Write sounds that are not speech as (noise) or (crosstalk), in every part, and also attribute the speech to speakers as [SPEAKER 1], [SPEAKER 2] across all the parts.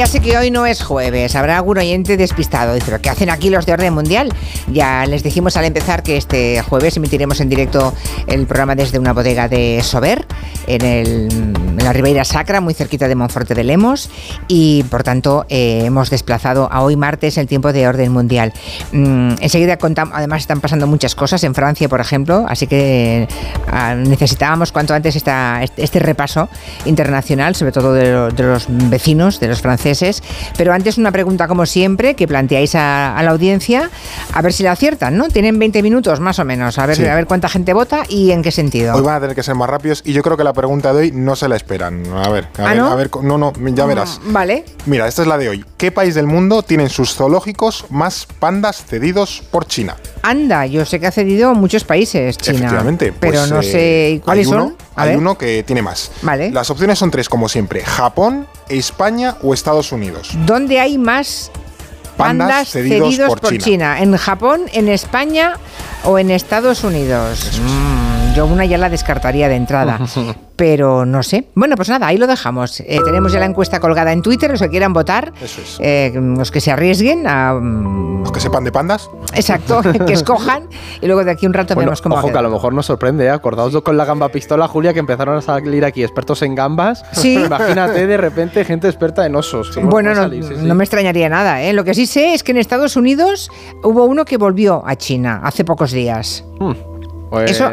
[SPEAKER 1] Ya sé que hoy no es jueves, habrá algún oyente despistado. Dice, ¿pero qué hacen aquí los de Orden Mundial? Ya les dijimos al empezar que este jueves emitiremos en directo el programa desde una bodega de Sober, en, el, en la Ribeira Sacra, muy cerquita de Monforte de Lemos, y por tanto eh, hemos desplazado a hoy martes el tiempo de Orden Mundial. Mm, enseguida contamos, además están pasando muchas cosas en Francia, por ejemplo, así que ah, necesitábamos cuanto antes esta, este, este repaso internacional, sobre todo de, lo- de los vecinos, de los franceses. Pero antes una pregunta como siempre que planteáis a, a la audiencia, a ver si la aciertan, ¿no? Tienen 20 minutos más o menos, a ver,
[SPEAKER 2] Sí.
[SPEAKER 1] a ver cuánta gente vota y en qué sentido.
[SPEAKER 2] Hoy van a tener que ser más rápidos y yo creo que la pregunta de hoy no se la esperan. A ver, a
[SPEAKER 1] ¿Ah,
[SPEAKER 2] ver,
[SPEAKER 1] no?
[SPEAKER 2] a ver, no, no, ya verás.
[SPEAKER 1] Mm, Vale.
[SPEAKER 2] Mira, esta es la de hoy. ¿Qué país del mundo tiene en sus zoológicos más pandas cedidos por China?
[SPEAKER 1] Anda, yo sé que ha cedido muchos países, China.
[SPEAKER 2] Efectivamente.
[SPEAKER 1] Pero
[SPEAKER 2] pues,
[SPEAKER 1] no
[SPEAKER 2] eh,
[SPEAKER 1] sé cuáles
[SPEAKER 2] hay uno,
[SPEAKER 1] son. A
[SPEAKER 2] hay
[SPEAKER 1] ver.
[SPEAKER 2] uno que tiene más.
[SPEAKER 1] Vale.
[SPEAKER 2] Las opciones son tres, como siempre: Japón, España o Estados Unidos.
[SPEAKER 1] ¿Dónde hay más
[SPEAKER 2] Pandas
[SPEAKER 1] pandas
[SPEAKER 2] cedidos
[SPEAKER 1] cedidos,
[SPEAKER 2] por
[SPEAKER 1] por,
[SPEAKER 2] China.
[SPEAKER 1] China. ¿En Japón, en España o en Estados Unidos? Mm, yo una ya la descartaría de entrada, (laughs) pero no sé. Bueno, pues nada, ahí lo dejamos. Eh, tenemos ya la encuesta colgada en Twitter, los que quieran votar,
[SPEAKER 2] Eso es.
[SPEAKER 1] eh, los que se arriesguen a... mm,
[SPEAKER 2] Los que sepan de pandas.
[SPEAKER 1] Exacto, (laughs) que escojan y luego de aquí un rato
[SPEAKER 3] Bueno,
[SPEAKER 1] vemos cómo
[SPEAKER 3] ojo que a lo mejor nos sorprende, ¿eh? acordaos con la gamba pistola, Julia, que empezaron a salir aquí expertos en gambas.
[SPEAKER 1] Sí. (laughs)
[SPEAKER 3] Imagínate de repente gente experta en osos. ¿cómo
[SPEAKER 1] Bueno, no,
[SPEAKER 3] salir? Sí, sí.
[SPEAKER 1] no me extrañaría nada. ¿eh? Lo que sí sé es que en Estados Unidos hubo uno que volvió a China hace pocos días.
[SPEAKER 3] Hmm, pues,
[SPEAKER 1] Eso,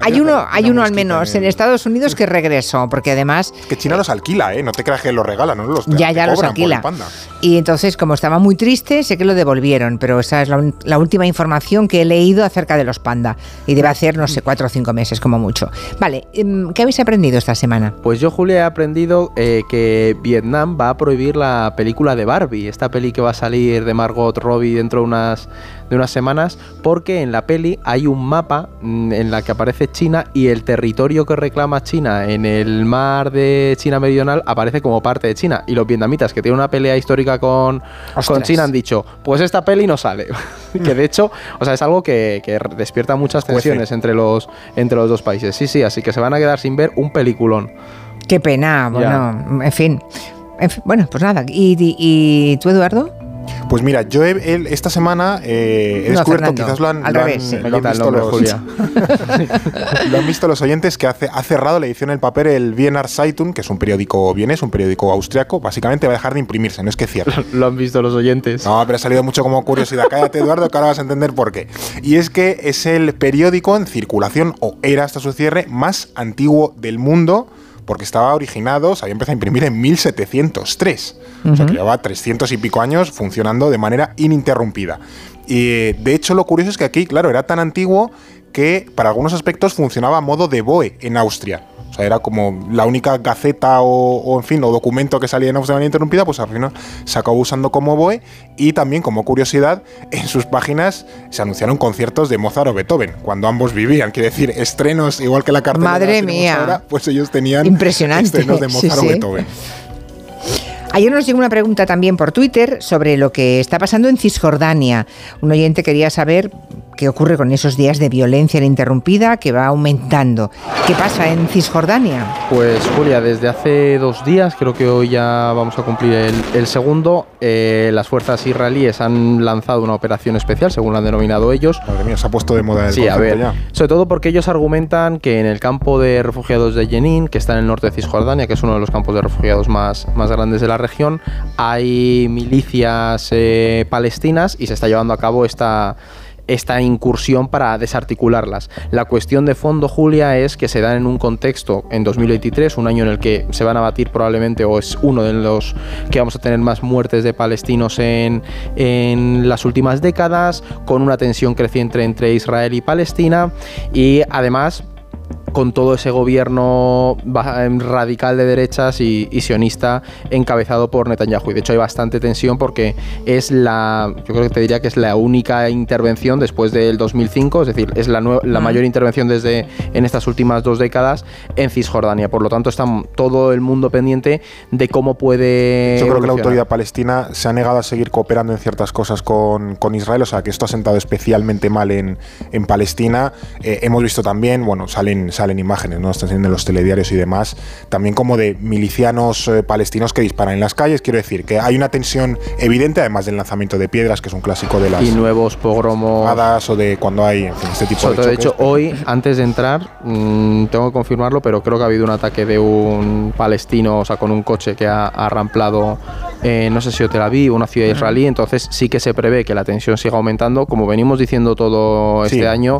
[SPEAKER 1] hay uno, hay uno al menos
[SPEAKER 2] en
[SPEAKER 1] Estados Unidos que regresó, porque además
[SPEAKER 2] Que China los alquila, ¿eh? No te creas que los regala, no los
[SPEAKER 1] ya ya los alquila.
[SPEAKER 2] panda.
[SPEAKER 1] Y entonces, como estaba muy triste, sé que lo devolvieron, pero esa es la última información que he leído acerca de los panda. Y debe hacer, no sé, cuatro o cinco meses como mucho. Vale, em, ¿qué habéis aprendido esta semana?
[SPEAKER 3] Pues yo, Julia, he aprendido eh, que Vietnam va a prohibir la película de Barbie, esta peli que va a salir de Margot Robbie dentro de unas, de unas semanas, porque en la peli hay un mapa mm, en la que aparece China y el territorio que reclama China en el mar de China Meridional aparece como parte de China. Y los vietnamitas, que tienen una pelea histórica con, con. China, han dicho, pues esta peli no sale. (laughs) que de hecho, o sea, es algo que, que despierta muchas tensiones entre los, entre los dos países. Sí, sí, así que se van a quedar sin ver un peliculón.
[SPEAKER 1] Qué pena, bueno, en fin. En fin, Bueno, pues nada. ¿Y, y- y tú, Eduardo?
[SPEAKER 2] Pues mira, yo he- esta semana eh, he
[SPEAKER 1] No,
[SPEAKER 2] descubierto,
[SPEAKER 1] Fernando,
[SPEAKER 2] quizás lo han,
[SPEAKER 1] al
[SPEAKER 2] lo han-
[SPEAKER 1] revés, sí.
[SPEAKER 3] Me
[SPEAKER 2] lo han
[SPEAKER 3] quita el
[SPEAKER 2] visto los,
[SPEAKER 3] Julia. (laughs)
[SPEAKER 2] lo han visto los oyentes que hace, ha cerrado la edición en el papel el Wiener Zeitung, que es un periódico vienés, un periódico austriaco. Básicamente va a dejar de imprimirse, no es que cierre. (laughs)
[SPEAKER 3] Lo han visto los oyentes.
[SPEAKER 2] No, pero ha salido mucho como curiosidad. Cállate, Eduardo, que ahora vas a entender por qué. Y es que es el periódico en circulación, o era hasta su cierre, más antiguo del mundo, porque estaba originado, se había empezado a imprimir en 1703. O sea, que llevaba 300 y pico años funcionando de manera ininterrumpida. Y de hecho, lo curioso es que aquí, claro, era tan antiguo que para algunos aspectos funcionaba a modo de BOE en Austria. Sea, era como la única gaceta o, o, en fin, o documento que salía en manera interrumpida, pues al final se acabó usando como BOE. Y también, como curiosidad, en sus páginas se anunciaron conciertos de Mozart o Beethoven, cuando ambos vivían. Quiere decir, estrenos, igual que la cartelera
[SPEAKER 1] Madre mía.
[SPEAKER 2] ahora, pues ellos tenían
[SPEAKER 1] Impresionante.
[SPEAKER 2] estrenos de
[SPEAKER 1] Sí,
[SPEAKER 2] Mozart
[SPEAKER 1] sí.
[SPEAKER 2] o Beethoven.
[SPEAKER 1] Ayer nos llegó una pregunta también por Twitter sobre lo que está pasando en Cisjordania. Un oyente quería saber qué ocurre con esos días de violencia ininterrumpida que va aumentando. ¿Qué pasa en Cisjordania?
[SPEAKER 3] Pues Julia, desde hace dos días, creo que hoy ya vamos a cumplir el, el segundo, eh, las fuerzas israelíes han lanzado una operación especial, según la han denominado ellos.
[SPEAKER 2] Madre mía, se ha puesto de moda el
[SPEAKER 3] Sí, a ver,
[SPEAKER 2] ya.
[SPEAKER 3] sobre todo porque ellos argumentan que en el campo de refugiados de Jenin, que está en el norte de Cisjordania, que es uno de los campos de refugiados más, más grandes de la región, hay milicias eh, palestinas y se está llevando a cabo esta, esta incursión para desarticularlas. La cuestión de fondo, Julia, es que se dan en un contexto en 2023, un año en el que se van a batir probablemente, o es uno de los que vamos a tener más muertes de palestinos en, en las últimas décadas, con una tensión creciente entre Israel y Palestina, y además con todo ese gobierno em, radical de derechas y, y sionista encabezado por Netanyahu. Y de hecho hay bastante tensión porque es la, yo creo que te diría que es la única intervención después del 2005, es decir, es la, nue- la mayor intervención desde en estas últimas dos décadas en Cisjordania. Por lo tanto, está todo el mundo pendiente de cómo puede.
[SPEAKER 2] Yo creo que la autoridad palestina se ha negado a seguir cooperando en ciertas cosas con, con Israel, o sea que esto ha sentado especialmente mal en, en Palestina. Eh, hemos visto también, bueno, salen, salen salen imágenes, ¿no? Están saliendo en los telediarios y demás, también como de milicianos eh, palestinos que disparan en las calles. Quiero decir que hay una tensión evidente, además del lanzamiento de piedras, que es un clásico de las.
[SPEAKER 3] Y nuevos pogromos.
[SPEAKER 2] O de cuando hay este tipo
[SPEAKER 3] de. de hecho, hoy, antes de entrar, mm, tengo que confirmarlo, pero creo que ha habido un ataque de un palestino, o sea, con un coche que ha, arramplado, eh, no sé si Tel Aviv, una ciudad israelí. Entonces, sí que se prevé que la tensión siga aumentando. Como venimos diciendo todo este año,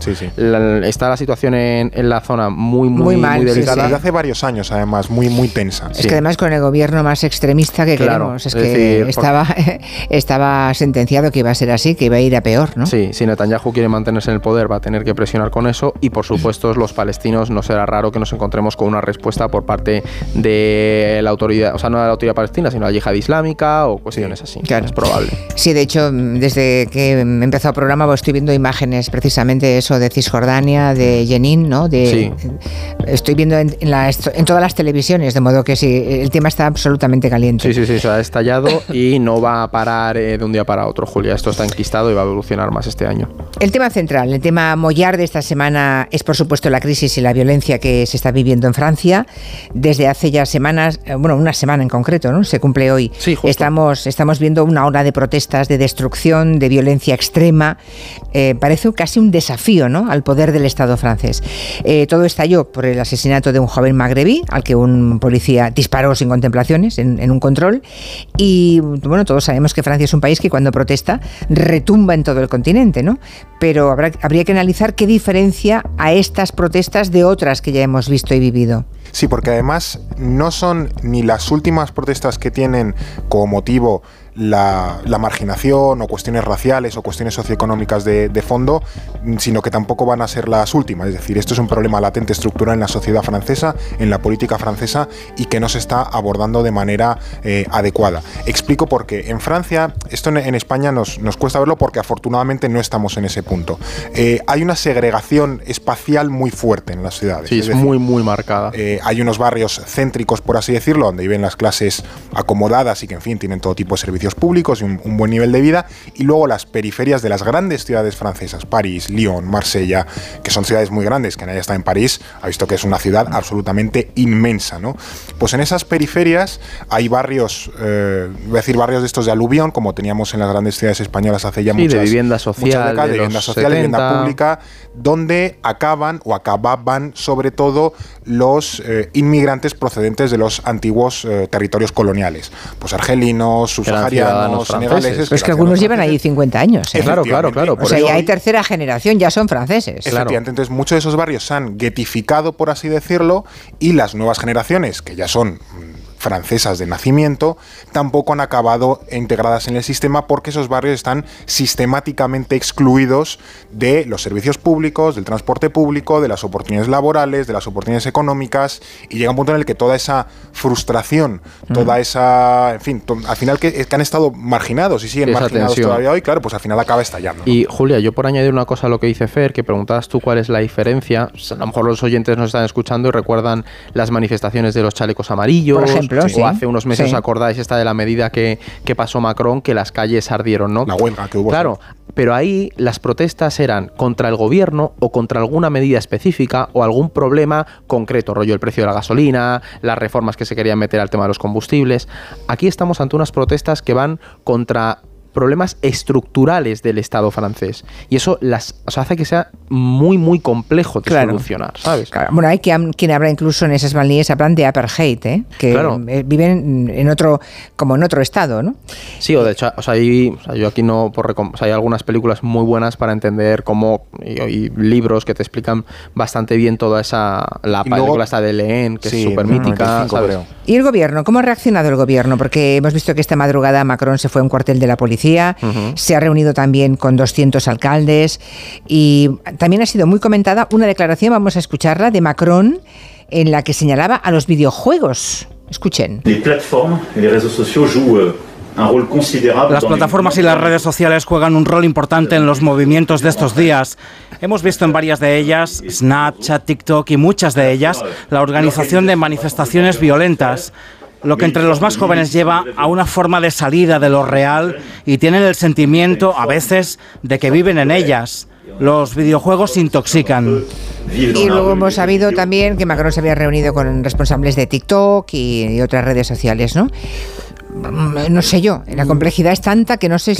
[SPEAKER 3] está la situación en, la zona muy, muy, muy, delicada.
[SPEAKER 2] Desde hace varios años, además, muy, muy tensa.
[SPEAKER 1] Es que además con el gobierno más extremista que queremos, es, que estaba, (laughs) estaba sentenciado que iba a ser así, que iba a ir a peor, ¿no?
[SPEAKER 3] Sí, si Netanyahu quiere mantenerse en el poder, va a tener que presionar con eso y, por supuesto, los palestinos no será raro que nos encontremos con una respuesta por parte de la autoridad, o sea, no de la autoridad palestina, sino de la yihad islámica o cuestiones así. Claro. Es probable.
[SPEAKER 1] Sí, de hecho, desde que empezó el programa pues, estoy viendo imágenes precisamente eso de Cisjordania, de Jenin, ¿no? De, Estoy viendo en, en, todas las televisiones, de modo que sí, el tema está absolutamente caliente.
[SPEAKER 3] Sí, sí, sí, se ha estallado (laughs) y no va a parar eh, de un día para otro, Julia. Esto está enquistado y va a evolucionar más este año.
[SPEAKER 1] El tema central, el tema mollar de esta semana es, por supuesto, la crisis y la violencia que se está viviendo en Francia. Desde hace ya semanas, eh, bueno, una semana en concreto, ¿no? Se cumple hoy.
[SPEAKER 3] Sí,
[SPEAKER 1] Estamos, estamos viendo una ola de protestas, de destrucción, de violencia extrema. Eh, parece casi un desafío ¿no? al poder del Estado francés. Eh, todo estalló por el asesinato de un joven magrebí al que un policía disparó sin contemplaciones en, un control. Y bueno, todos sabemos que Francia es un país que cuando protesta retumba en todo el continente, ¿no? Pero habría que analizar qué diferencia a estas protestas de otras que ya hemos visto y vivido.
[SPEAKER 2] Sí, porque además no son ni las últimas protestas que tienen como motivo la, marginación o cuestiones raciales o cuestiones socioeconómicas de, fondo, sino que tampoco van a ser las últimas. Es decir, esto es un problema latente estructural en la sociedad francesa, en la política francesa y que no se está abordando de manera eh, adecuada. Explico por qué. En Francia, esto en, España nos, nos, cuesta verlo porque afortunadamente no estamos en ese punto. Eh, hay una segregación espacial muy fuerte en las ciudades.
[SPEAKER 3] Sí, es, muy, muy marcada.
[SPEAKER 2] Eh, hay unos barrios céntricos, por así decirlo, donde viven las clases acomodadas y que, en fin, tienen todo tipo de servicios públicos y un, buen nivel de vida, y luego las periferias de las grandes ciudades francesas, París, Lyon, Marsella, que son ciudades muy grandes, que nadie está en París, ha visto que es una ciudad absolutamente inmensa, ¿no? Pues en esas periferias hay barrios, eh, voy a decir barrios de estos de aluvión, como teníamos en las grandes ciudades españolas hace ya muchas,
[SPEAKER 3] de vivienda social,
[SPEAKER 2] décadas, de, vivienda social, vivienda pública, donde acaban o acababan sobre todo los eh, inmigrantes procedentes de los antiguos eh, territorios coloniales, pues argelinos, subsaharianos,
[SPEAKER 1] es que algunos llevan ahí 50 años.
[SPEAKER 3] ¿eh? Claro, claro, claro.
[SPEAKER 1] o sea, ya hay tercera generación, ya son franceses.
[SPEAKER 2] Efectivamente, entonces muchos de esos barrios se han getificado, por así decirlo, y las nuevas generaciones, que ya son francesas de nacimiento tampoco han acabado integradas en el sistema porque esos barrios están sistemáticamente excluidos de los servicios públicos, del transporte público, de las oportunidades laborales, de las oportunidades económicas y llega un punto en el que toda esa frustración, toda esa, en fin, al final que, han estado marginados y siguen marginados todavía hoy, claro, pues al final acaba estallando.
[SPEAKER 3] Y Julia, yo por añadir una cosa a lo que dice Fer, que preguntabas tú cuál es la diferencia, a lo mejor los oyentes nos están escuchando y recuerdan las manifestaciones de los chalecos amarillos,
[SPEAKER 1] por ejemplo,
[SPEAKER 3] o hace unos meses, acordáis esta de la medida que, que, pasó Macron, que las calles ardieron, ¿no?
[SPEAKER 2] La huelga que hubo.
[SPEAKER 3] Claro, pero ahí las protestas eran contra el gobierno o contra alguna medida específica o algún problema concreto, rollo el precio de la gasolina, las reformas que se querían meter al tema de los combustibles. Aquí estamos ante unas protestas que van contra problemas estructurales del Estado francés. Y eso las hace que sea muy, muy complejo de solucionar, ¿sabes?
[SPEAKER 1] Bueno, hay quien, quien habla incluso en esas se hablan de apartheid, ¿eh? que eh, viven en otro, como en otro estado, ¿no?
[SPEAKER 3] Sí, o de hecho, o sea, yo aquí no, por hay algunas películas muy buenas para entender cómo, y, libros que te explican bastante bien toda esa, la película esta de Leen, que es súper mítica,
[SPEAKER 1] ¿Y el gobierno? ¿Cómo ha reaccionado el gobierno? Porque hemos visto que esta madrugada Macron se fue a un cuartel de la policía se ha reunido también con 200 alcaldes y también ha sido muy comentada una declaración, vamos a escucharla, de Macron en la que señalaba a los videojuegos. Escuchen.
[SPEAKER 4] Las plataformas y las redes sociales juegan un rol importante en los movimientos de estos días. Hemos visto en varias de ellas, Snapchat, TikTok y muchas de ellas, la organización de manifestaciones violentas lo que entre los más jóvenes lleva a una forma de salida de lo real y tienen el sentimiento a veces de que viven en ellas. Los videojuegos intoxican.
[SPEAKER 1] Y luego hemos sabido también que Macron se había reunido con responsables de TikTok y, otras redes sociales, ¿no? Mm, no sé yo, la complejidad es tanta que no sé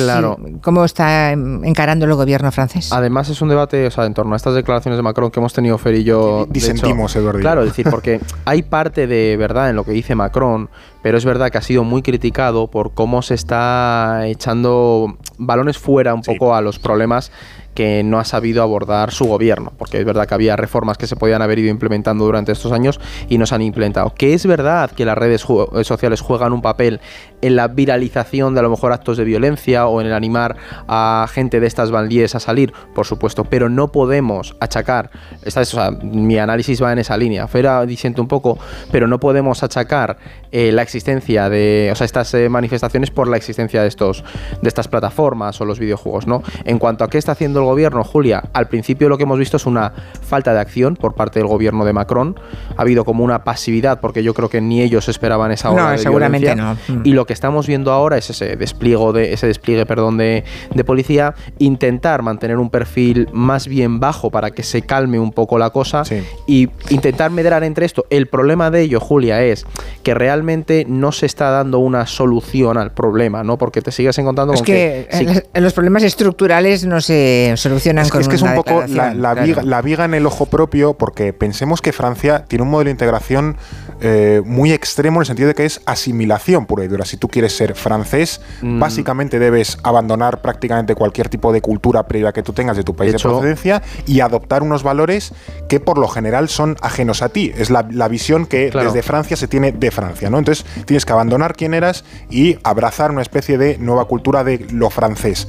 [SPEAKER 1] cómo está encarando el gobierno francés.
[SPEAKER 3] Además es un debate, o sea, en torno a estas declaraciones de Macron que hemos tenido Fer y yo.
[SPEAKER 2] Disentimos, Eduardo.
[SPEAKER 3] Claro, es decir, porque hay parte de verdad en lo que dice Macron, pero es verdad que ha sido muy criticado por cómo se está echando balones fuera un poco a los problemas que no ha sabido abordar su gobierno, porque es verdad que había reformas que se podían haber ido implementando durante estos años y no se han implementado. Que es verdad que las redes sociales juegan un papel en la viralización de a lo mejor actos de violencia o en el animar a gente de estas banlieues a salir, por supuesto, pero no podemos achacar, esta es, mi análisis va en esa línea, Fera diciendo un poco, pero no podemos achacar eh, la existencia de, o sea, estas eh, manifestaciones por la existencia de estos, de estas plataformas o los videojuegos, ¿no? En cuanto a qué está haciendo el gobierno, Julia, al principio lo que hemos visto es una falta de acción por parte del gobierno de Macron. Ha habido como una pasividad porque yo creo que ni ellos esperaban esa hora
[SPEAKER 1] no, seguramente no.
[SPEAKER 3] Y lo que estamos viendo ahora es ese despliegue de ese despliegue, perdón, de, de policía, intentar mantener un perfil más bien bajo para que se calme un poco la cosa y intentar medrar entre esto. El problema de ello, Julia, es que realmente no se está dando una solución al problema, ¿no? Porque te sigues encontrando
[SPEAKER 1] es
[SPEAKER 3] con
[SPEAKER 1] que, en los problemas estructurales no se solucionan
[SPEAKER 2] es
[SPEAKER 1] con
[SPEAKER 2] que, es, que
[SPEAKER 1] es
[SPEAKER 2] un poco la, viga, en el ojo propio, porque pensemos que Francia tiene un modelo de integración eh, muy extremo en el sentido de que es asimilación pura y dura. Si tú quieres ser francés, mm. básicamente debes abandonar prácticamente cualquier tipo de cultura previa que tú tengas de tu país de, procedencia y adoptar unos valores que por lo general son ajenos a ti. Es la, visión que desde Francia se tiene de Francia, ¿no? Entonces tienes que abandonar quién eras y abrazar una especie de nueva cultura de lo francés.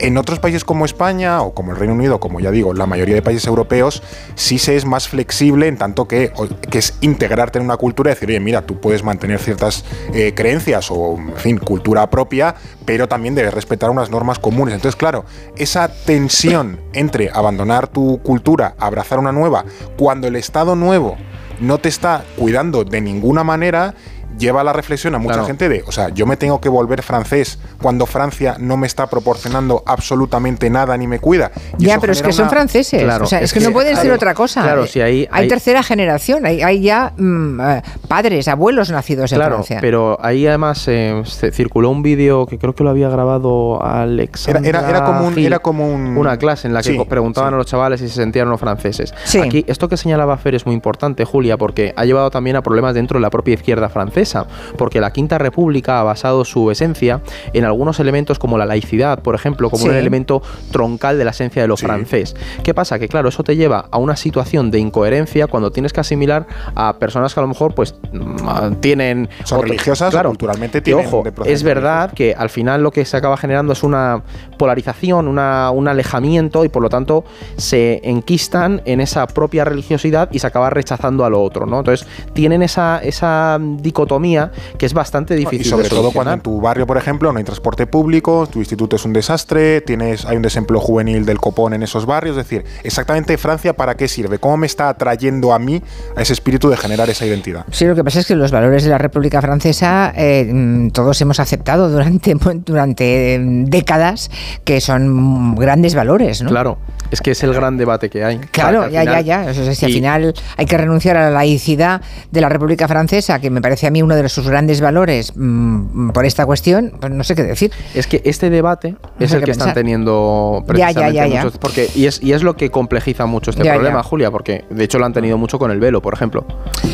[SPEAKER 2] En otros países como España o como el Reino Unido, como ya digo, la mayoría de países europeos, sí se es más flexible en tanto que, que es integrarte en una cultura y decir, oye, mira, tú puedes mantener ciertas eh, creencias o, en fin, cultura propia, pero también debes respetar unas normas comunes. Entonces, claro, esa tensión entre abandonar tu cultura, abrazar una nueva, cuando el Estado nuevo no te está cuidando de ninguna manera lleva la reflexión a mucha gente de, o sea, yo me tengo que volver francés cuando Francia no me está proporcionando absolutamente nada ni me cuida.
[SPEAKER 1] ya, pero es que son franceses. o sea, es, que, no pueden ser otra cosa.
[SPEAKER 3] Claro, si hay,
[SPEAKER 1] hay, tercera generación, hay, hay ya mm, eh, padres, abuelos nacidos en
[SPEAKER 3] claro,
[SPEAKER 1] Francia.
[SPEAKER 3] Pero ahí además eh, circuló un vídeo que creo que lo había grabado Alex.
[SPEAKER 2] Era, era, como, un, era como
[SPEAKER 3] una clase en la que preguntaban a los chavales si se sentían los franceses. Aquí, esto que señalaba Fer es muy importante, Julia, porque ha llevado también a problemas dentro de la propia izquierda francesa porque la Quinta República ha basado su esencia en algunos elementos como la laicidad, por ejemplo, como un elemento troncal de la esencia de lo francés. ¿Qué pasa? Que claro, eso te lleva a una situación de incoherencia cuando tienes que asimilar a personas que a lo mejor pues mm, tienen...
[SPEAKER 2] Son religiosas, claro, culturalmente tienen...
[SPEAKER 3] ojo, es verdad que al final lo que se acaba generando es una polarización, una, un alejamiento y por lo tanto se enquistan en esa propia religiosidad y se acaba rechazando a lo otro, ¿no? Entonces tienen esa, esa dicotomía que es bastante difícil. Y
[SPEAKER 2] sobre todo cuando en tu barrio, por ejemplo, no hay transporte público, tu instituto es un desastre, tienes, hay un desempleo juvenil del copón en esos barrios. Es decir, exactamente Francia para qué sirve, cómo me está atrayendo a mí a ese espíritu de generar esa identidad.
[SPEAKER 1] Sí, lo que pasa es que los valores de la República Francesa eh, mm, todos hemos aceptado durante, (laughs) durante mm, décadas que son grandes valores, ¿no?
[SPEAKER 3] Claro, es que es el gran debate que hay.
[SPEAKER 1] Claro, ya, ya, ya. O sea, si al final hay que renunciar a la laicidad de la República Francesa, que me parece a mí uno de sus grandes valores mm, por esta cuestión, pues no sé qué decir.
[SPEAKER 3] Es que este debate es el que, están teniendo precisamente ya, ya, porque y es, y es lo que complejiza mucho este problema, Julia, porque de hecho lo han tenido mucho con el velo, por ejemplo.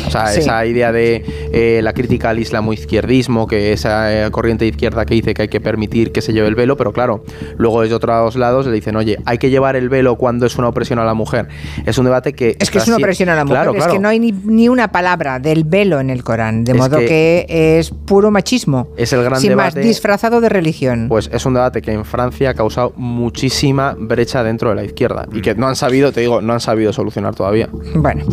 [SPEAKER 3] O sea, esa idea de eh, la crítica al islamo-izquierdismo, que esa eh, corriente izquierda que dice que hay que permitir que se lleve el velo, pero claro, luego desde otros lados le dicen, oye, hay que llevar el velo cuando es una opresión a la mujer. Es un debate que...
[SPEAKER 1] Es que es una opresión a la mujer, es que no hay ni, una palabra del velo en el Corán, de modo que, es puro machismo.
[SPEAKER 3] Es el gran
[SPEAKER 1] sin
[SPEAKER 3] más,
[SPEAKER 1] disfrazado de religión.
[SPEAKER 3] Pues es un debate que en Francia ha causado muchísima brecha dentro de la izquierda y que no han sabido, te digo, no han sabido solucionar todavía.
[SPEAKER 1] Bueno,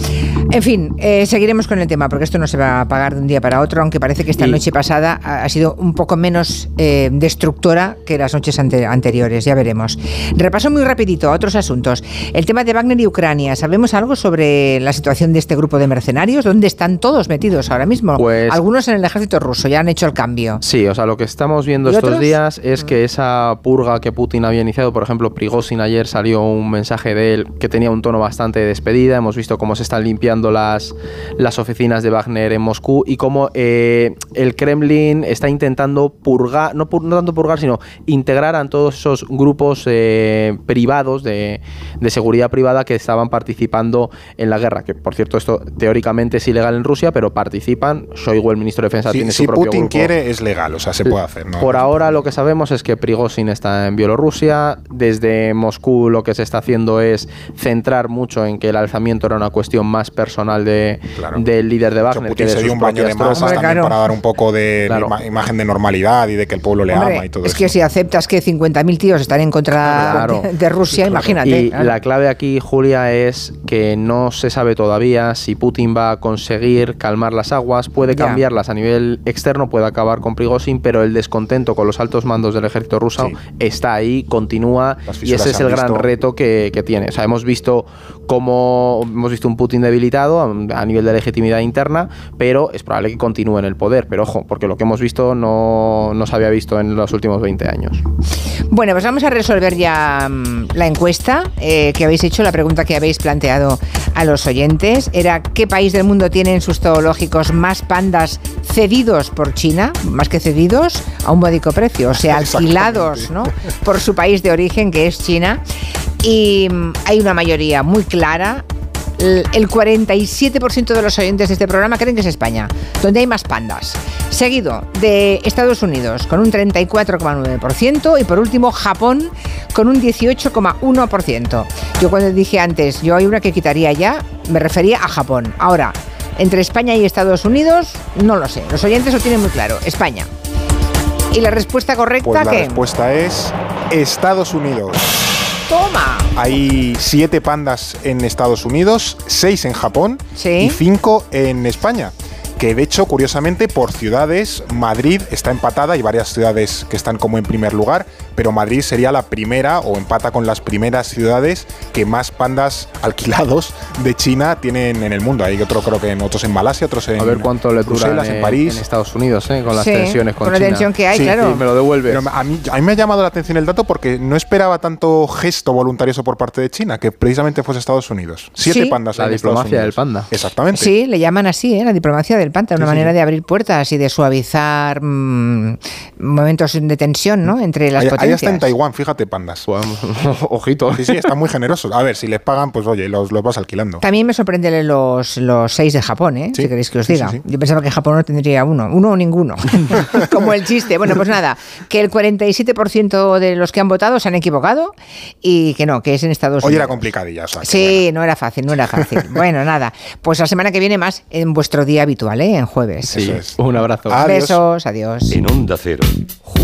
[SPEAKER 1] en fin, eh, seguiremos con el tema porque esto no se va a apagar de un día para otro, aunque parece que esta noche pasada ha, sido un poco menos eh, destructora que las noches anteriores, ya veremos. Repaso muy rapidito a otros asuntos. El tema de Wagner y Ucrania. ¿Sabemos algo sobre la situación de este grupo de mercenarios? ¿Dónde están todos metidos ahora mismo?
[SPEAKER 3] Pues,
[SPEAKER 1] Algunos en el ejército ruso ya han hecho el cambio.
[SPEAKER 3] Sí, o sea, lo que estamos viendo estos días es que esa purga que Putin había iniciado, por ejemplo, Prigozhin ayer salió un mensaje de él que tenía un tono bastante de despedida. Hemos visto cómo se están limpiando las, las oficinas de Wagner en Moscú y cómo eh, el Kremlin está intentando purgar, no, no, tanto purgar, sino integrar a todos esos grupos eh, privados de, de, seguridad privada que estaban participando en la guerra. Que por cierto, esto teóricamente es ilegal en Rusia, pero participan. Shoigu, el ministro de Defensa, tiene
[SPEAKER 2] su
[SPEAKER 3] propio
[SPEAKER 2] Putin quiere, es legal, o sea, se puede hacer.
[SPEAKER 3] Por ahora lo que sabemos es que Prigozhin está en Bielorrusia. Desde Moscú lo que se está haciendo es centrar mucho en que el alzamiento era una cuestión más personal de, del líder de Wagner.
[SPEAKER 2] que se dio un baño de masas también para dar un poco de imagen de normalidad y de que el pueblo le ama y todo
[SPEAKER 1] es
[SPEAKER 2] eso.
[SPEAKER 1] Es que si aceptas que 50.000 tíos están en contra de, Rusia, imagínate.
[SPEAKER 3] Y la clave aquí, Julia, es que no se sabe todavía si Putin va a conseguir calmar las aguas, puede cambiarlas a nivel externo, puede acabar con Prigozhin, pero el descontento con los altos mandos del ejército ruso está ahí, continúa y ese es el gran reto que, que tiene. O sea, hemos visto cómo hemos visto un Putin debilitado a, nivel de legitimidad interna, pero es probable que continúe en el poder. Pero ojo, porque lo que hemos visto no, no se había visto en los últimos 20 años.
[SPEAKER 1] Bueno, pues vamos a resolver ya mm, la encuesta eh, que habéis hecho, la pregunta que habéis planteado a los oyentes. Era ¿qué país del mundo tiene en sus zoológicos más pandas cedidos por China? Más que cedidos, a un módico precio, o sea, (laughs) alquilados ¿no? por su país de origen, que es China. Y mm, hay una mayoría muy clara el 47% de los oyentes de este programa creen que es España, donde hay más pandas. Seguido de Estados Unidos con un 34,9% y por último Japón con un 18,1%. Yo cuando dije antes, yo hay una que quitaría ya, me refería a Japón. Ahora, entre España y Estados Unidos, no lo sé. Los oyentes lo tienen muy claro. España. ¿Y la respuesta correcta
[SPEAKER 2] pues
[SPEAKER 1] la
[SPEAKER 2] respuesta es Estados Unidos.
[SPEAKER 1] ¡Toma!
[SPEAKER 2] Hay siete pandas en Estados Unidos, seis en Japón y cinco en España que de hecho, curiosamente, por ciudades, Madrid está empatada, hay varias ciudades que están como en primer lugar, pero Madrid sería la primera o empata con las primeras ciudades que más pandas alquilados de China tienen en el mundo. Hay otro creo que en otros en Malasia, otros en
[SPEAKER 3] A ver cuánto le dura en, París. En Estados Unidos, ¿eh? con las tensiones con,
[SPEAKER 1] con la tensión que hay, claro.
[SPEAKER 3] me lo devuelve.
[SPEAKER 2] a, mí, a mí me ha llamado la atención el dato porque no esperaba tanto gesto voluntarioso por parte de China, que precisamente fuese Estados Unidos. Siete pandas
[SPEAKER 3] La diplomacia del panda.
[SPEAKER 2] Exactamente.
[SPEAKER 1] Sí, le llaman así, ¿eh? la diplomacia del panta, una manera de abrir puertas y de suavizar mm, momentos de tensión ¿no? entre las potencias.
[SPEAKER 2] Ahí está en Taiwán, fíjate, pandas. (laughs)
[SPEAKER 3] ojito.
[SPEAKER 2] Sí, sí, están muy generosos. A ver, si les pagan, pues oye, los, los vas alquilando.
[SPEAKER 1] También me sorprende los, los seis de Japón, ¿eh? si queréis que os diga. Yo pensaba que Japón no tendría uno, uno o ninguno, (laughs) (laughs) como el chiste. Bueno, pues nada, que el 47% de los que han votado se han equivocado y que no, que es en Estados Unidos.
[SPEAKER 2] Hoy era complicadilla, o sea,
[SPEAKER 1] Sí, no era fácil, no era fácil. bueno, nada, pues la semana que viene más en vuestro día habitual, ¿eh? en jueves.
[SPEAKER 3] Sí, un abrazo.
[SPEAKER 1] Besos, adiós.
[SPEAKER 5] En Onda Cero.